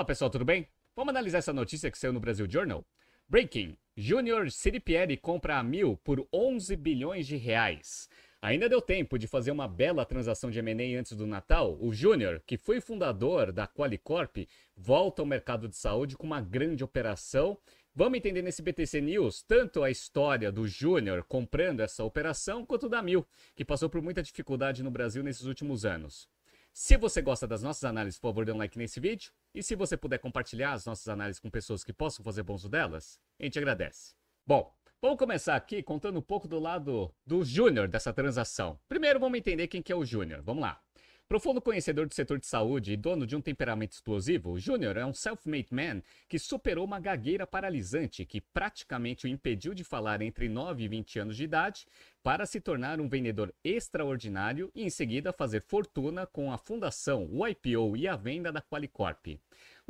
Fala pessoal, tudo bem? Vamos analisar essa notícia que saiu no Brasil Journal? Breaking: Junior Siripieri compra a Mil por 11 bilhões de reais. Ainda deu tempo de fazer uma bela transação de M&A antes do Natal. O Júnior, que foi fundador da Qualicorp, volta ao mercado de saúde com uma grande operação. Vamos entender nesse BTC News tanto a história do Júnior comprando essa operação, quanto da Mil, que passou por muita dificuldade no Brasil nesses últimos anos. Se você gosta das nossas análises, por favor, dê um like nesse vídeo. E se você puder compartilhar as nossas análises com pessoas que possam fazer bom uso delas, a gente agradece. Bom, vamos começar aqui contando um pouco do lado do Júnior dessa transação. Primeiro, vamos entender quem que é o Júnior. Vamos lá. Profundo conhecedor do setor de saúde e dono de um temperamento explosivo, Júnior é um self-made man que superou uma gagueira paralisante que praticamente o impediu de falar entre 9 e 20 anos de idade para se tornar um vendedor extraordinário e em seguida fazer fortuna com a fundação, o IPO e a venda da Qualicorp.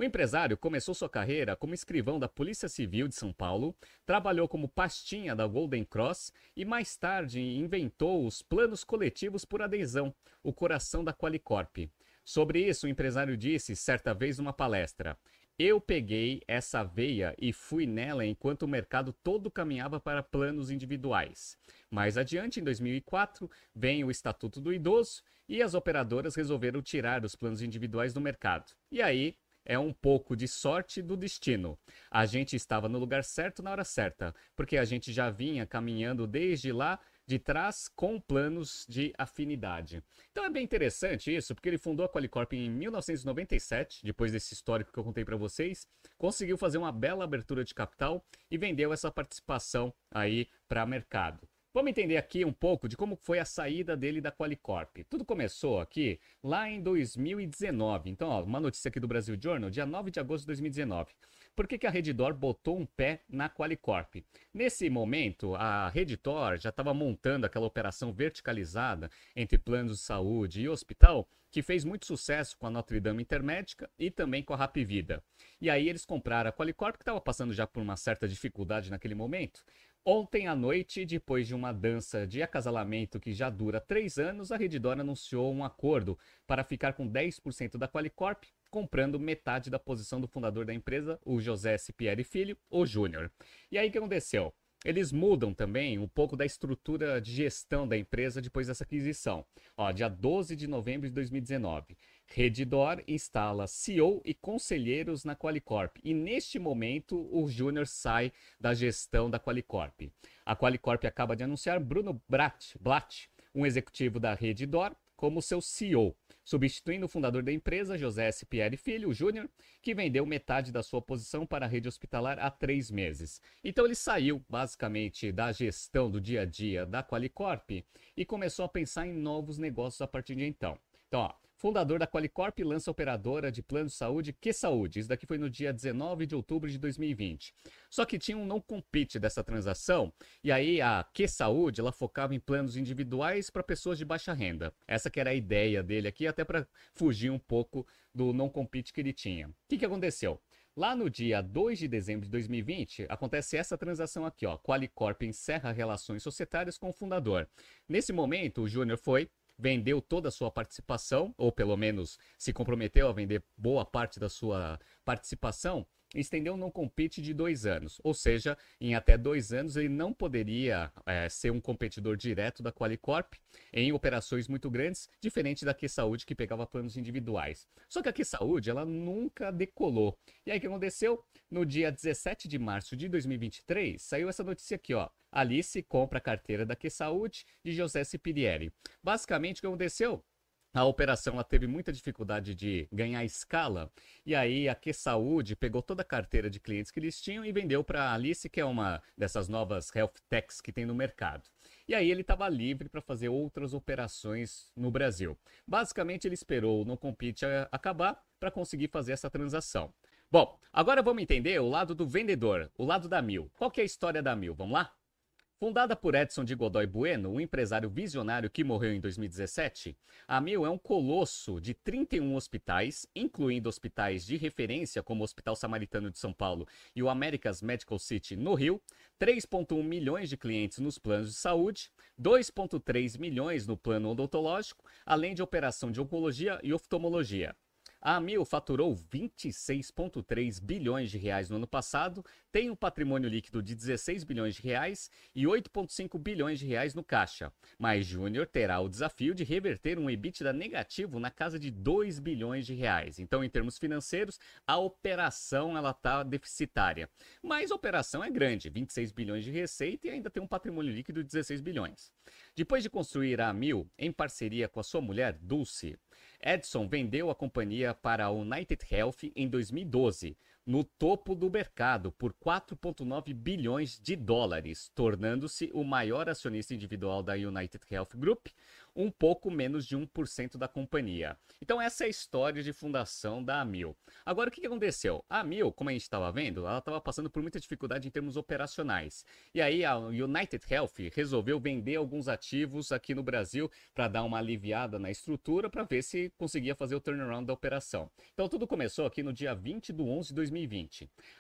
O empresário começou sua carreira como escrivão da Polícia Civil de São Paulo, trabalhou como pastinha da Golden Cross e mais tarde inventou os planos coletivos por adesão, o coração da Qualicorp. Sobre isso, o empresário disse certa vez numa palestra: eu peguei essa veia e fui nela enquanto o mercado todo caminhava para planos individuais. Mais adiante, em 2004, vem o Estatuto do Idoso e as operadoras resolveram tirar os planos individuais do mercado. E aí é um pouco de sorte do destino. A gente estava no lugar certo na hora certa, porque a gente já vinha caminhando desde lá de trás com planos de afinidade. Então é bem interessante isso, porque ele fundou a Qualicorp em 1997, depois desse histórico que eu contei para vocês, conseguiu fazer uma bela abertura de capital e vendeu essa participação aí para mercado. Vamos entender aqui um pouco de como foi a saída dele da Qualicorp. Tudo começou aqui lá em 2019. Então, ó, uma notícia aqui do Brasil Journal, dia 9 de agosto de 2019. Por que, que a Redditor botou um pé na Qualicorp? Nesse momento, a Redditor já estava montando aquela operação verticalizada entre planos de saúde e hospital, que fez muito sucesso com a Notre Dame Intermédica e também com a Rapvida. E aí eles compraram a Qualicorp, que estava passando já por uma certa dificuldade naquele momento, Ontem à noite, depois de uma dança de acasalamento que já dura três anos, a Redditor anunciou um acordo para ficar com 10% da Qualicorp, comprando metade da posição do fundador da empresa, o José Cipieri Filho, o Júnior. E aí o que aconteceu? Eles mudam também um pouco da estrutura de gestão da empresa depois dessa aquisição. Ó, dia 12 de novembro de 2019. Redditor instala CEO e conselheiros na Qualicorp. E neste momento, o Júnior sai da gestão da Qualicorp. A Qualicorp acaba de anunciar Bruno Blatt, Blatt um executivo da Redditor, como seu CEO, substituindo o fundador da empresa, José S. Pierre Filho, Júnior, que vendeu metade da sua posição para a rede hospitalar há três meses. Então ele saiu, basicamente, da gestão do dia a dia da Qualicorp e começou a pensar em novos negócios a partir de então. Então, ó, fundador da Qualicorp lança operadora de plano de saúde Que Saúde. Isso daqui foi no dia 19 de outubro de 2020. Só que tinha um não compete dessa transação, e aí a Que Saúde, ela focava em planos individuais para pessoas de baixa renda. Essa que era a ideia dele aqui, até para fugir um pouco do não compete que ele tinha. O que, que aconteceu? Lá no dia 2 de dezembro de 2020, acontece essa transação aqui, ó. Qualicorp encerra relações societárias com o fundador. Nesse momento, o Júnior foi, vendeu toda a sua participação, ou pelo menos se comprometeu a vender boa parte da sua participação, estendeu um não compete de dois anos. Ou seja, em até dois anos ele não poderia é, ser um competidor direto da Qualicorp em operações muito grandes, diferente da Q Saúde que pegava planos individuais. Só que a Q Saúde ela nunca decolou. E aí o que aconteceu? No dia 17 de março de 2023, saiu essa notícia aqui, ó. Alice compra a carteira da Que Saúde de José Cipirieri. Basicamente, o que aconteceu? A operação ela teve muita dificuldade de ganhar escala e aí a Que Saúde pegou toda a carteira de clientes que eles tinham e vendeu para a Alice, que é uma dessas novas health techs que tem no mercado. E aí ele estava livre para fazer outras operações no Brasil. Basicamente ele esperou o no compete acabar para conseguir fazer essa transação. Bom, agora vamos entender o lado do vendedor, o lado da Mil. Qual que é a história da Mil? Vamos lá? Fundada por Edson de Godoy Bueno, um empresário visionário que morreu em 2017, a Mil é um colosso de 31 hospitais, incluindo hospitais de referência como o Hospital Samaritano de São Paulo e o America's Medical City no Rio, 3,1 milhões de clientes nos planos de saúde, 2,3 milhões no plano odontológico, além de operação de oncologia e oftalmologia. A Amil faturou 26,3 bilhões de reais no ano passado, tem um patrimônio líquido de 16 bilhões de reais e 8,5 bilhões de reais no caixa. Mas Júnior terá o desafio de reverter um EBITDA negativo na casa de 2 bilhões de reais. Então, em termos financeiros, a operação ela está deficitária. Mas a operação é grande, 26 bilhões de receita e ainda tem um patrimônio líquido de 16 bilhões. Depois de construir a Amil em parceria com a sua mulher Dulce, Edson vendeu a companhia para a United Health em 2012, no topo do mercado, por 4,9 bilhões de dólares, tornando-se o maior acionista individual da United Health Group, um pouco menos de 1% da companhia. Então essa é a história de fundação da Amil. Agora o que aconteceu? A Amil, como a gente estava vendo, ela estava passando por muita dificuldade em termos operacionais. E aí a United Health resolveu vender alguns ativos aqui no Brasil para dar uma aliviada na estrutura para ver se conseguia fazer o turnaround da operação. Então tudo começou aqui no dia 20 de 11 de 2020.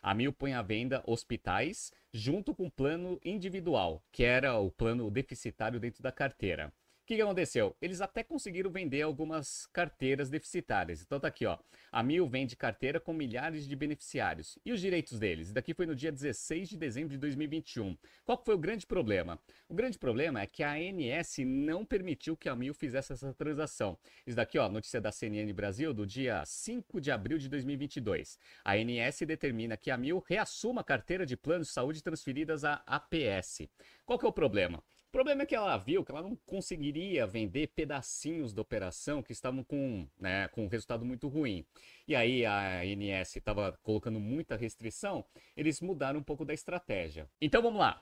A Amil põe à venda hospitais junto com o plano individual, que era o plano deficitário dentro da carteira que, que aconteceu? Eles até conseguiram vender algumas carteiras deficitárias. Então tá aqui, ó. A Mil vende carteira com milhares de beneficiários. E os direitos deles? Daqui foi no dia 16 de dezembro de 2021. Qual foi o grande problema? O grande problema é que a ANS não permitiu que a Mil fizesse essa transação. Isso daqui, ó, notícia da CNN Brasil do dia 5 de abril de 2022. A ANS determina que a Mil reassuma a carteira de planos de saúde transferidas à APS. Qual que é o problema? O problema é que ela viu que ela não conseguiria vender pedacinhos da operação que estavam com, né, com um resultado muito ruim. E aí a ANS estava colocando muita restrição, eles mudaram um pouco da estratégia. Então vamos lá.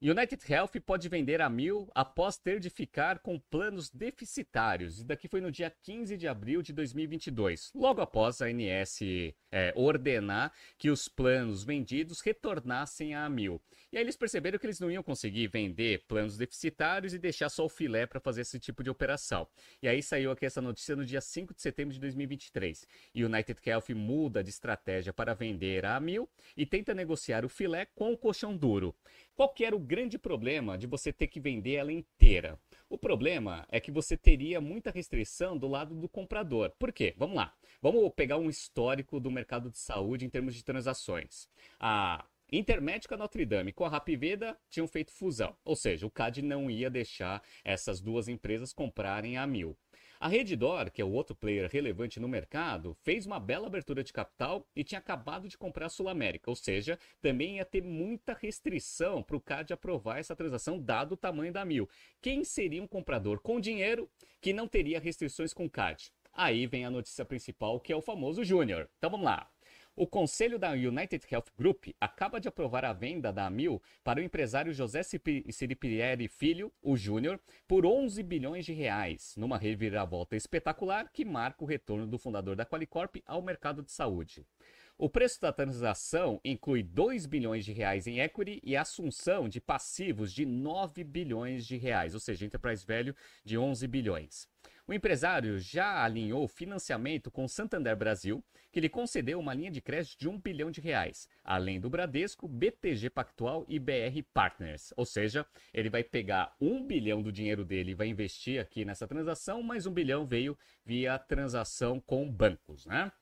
United Health pode vender a mil após ter de ficar com planos deficitários. E daqui foi no dia 15 de abril de 2022, logo após a ANS é, ordenar que os planos vendidos retornassem a mil. E aí eles perceberam que eles não iam conseguir vender planos deficitários e deixar só o filé para fazer esse tipo de operação. E aí saiu aqui essa notícia no dia 5 de setembro de 2023. E United Health muda de estratégia para vender a mil e tenta negociar o filé com o colchão duro. Qual que era o grande problema de você ter que vender ela inteira? O problema é que você teria muita restrição do lado do comprador. Por quê? Vamos lá. Vamos pegar um histórico do mercado de saúde em termos de transações. A Intermédica Notre Dame com a Rapiveda tinham feito fusão, ou seja, o CAD não ia deixar essas duas empresas comprarem a mil. A Redditor, que é o outro player relevante no mercado, fez uma bela abertura de capital e tinha acabado de comprar a Sul América, ou seja, também ia ter muita restrição para o CAD aprovar essa transação, dado o tamanho da Mil. Quem seria um comprador com dinheiro que não teria restrições com o CAD? Aí vem a notícia principal, que é o famoso Júnior. Então vamos lá. O conselho da United Health Group acaba de aprovar a venda da Amil para o empresário José Siripieri Filho, o Júnior, por 11 bilhões de reais, numa reviravolta espetacular que marca o retorno do fundador da Qualicorp ao mercado de saúde. O preço da transação inclui 2 bilhões de reais em equity e assunção de passivos de 9 bilhões de reais, ou seja, enterprise value de 11 bilhões. O empresário já alinhou financiamento com Santander Brasil, que lhe concedeu uma linha de crédito de 1 bilhão de reais, além do Bradesco, BTG Pactual e BR Partners. Ou seja, ele vai pegar 1 bilhão do dinheiro dele e vai investir aqui nessa transação, mas 1 bilhão veio via transação com bancos, né?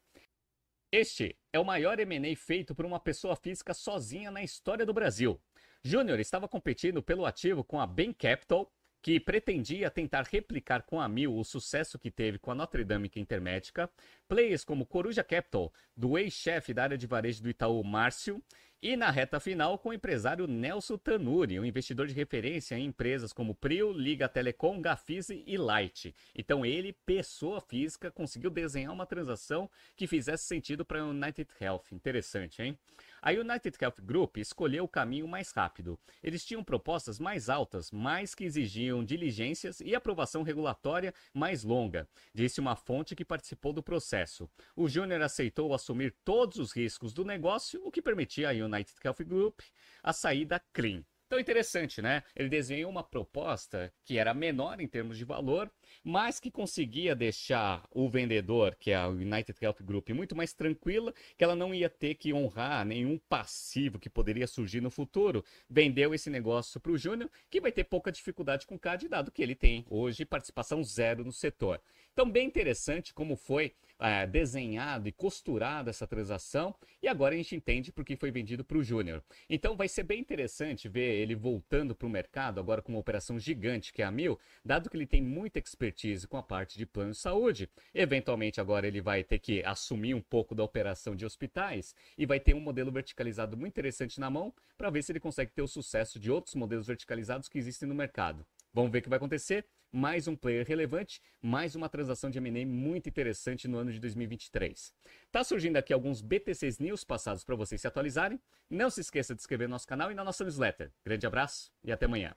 Este é o maior M&A feito por uma pessoa física sozinha na história do Brasil. Júnior estava competindo pelo ativo com a Bain Capital, que pretendia tentar replicar com a Mil o sucesso que teve com a Notre Dame Intermédica, players como Coruja Capital, do ex-chefe da área de varejo do Itaú, Márcio, e na reta final com o empresário Nelson Tanuri, um investidor de referência em empresas como Prio, Liga Telecom, Gafise e Light. Então ele, pessoa física, conseguiu desenhar uma transação que fizesse sentido para a United Health. Interessante, hein? A United Health Group escolheu o caminho mais rápido. Eles tinham propostas mais altas, mas que exigiam diligências e aprovação regulatória mais longa, disse uma fonte que participou do processo. O Júnior aceitou assumir todos os riscos do negócio, o que permitia à United Health Group a saída clean. Então interessante, né? Ele desenhou uma proposta que era menor em termos de valor, mas que conseguia deixar o vendedor, que é a United Health Group, muito mais tranquila, que ela não ia ter que honrar nenhum passivo que poderia surgir no futuro. Vendeu esse negócio para o Júnior, que vai ter pouca dificuldade com o CAD, dado que ele tem hoje participação zero no setor. Então, bem interessante como foi é, desenhado e costurado essa transação. E agora a gente entende por que foi vendido para o Júnior. Então, vai ser bem interessante ver ele voltando para o mercado, agora com uma operação gigante que é a Mil, dado que ele tem muita expertise com a parte de plano de saúde. Eventualmente, agora ele vai ter que assumir um pouco da operação de hospitais e vai ter um modelo verticalizado muito interessante na mão para ver se ele consegue ter o sucesso de outros modelos verticalizados que existem no mercado. Vamos ver o que vai acontecer. Mais um player relevante, mais uma transação de M&A muito interessante no ano de 2023. Tá surgindo aqui alguns BTCs News passados para vocês se atualizarem. Não se esqueça de inscrever no nosso canal e na nossa newsletter. Grande abraço e até amanhã.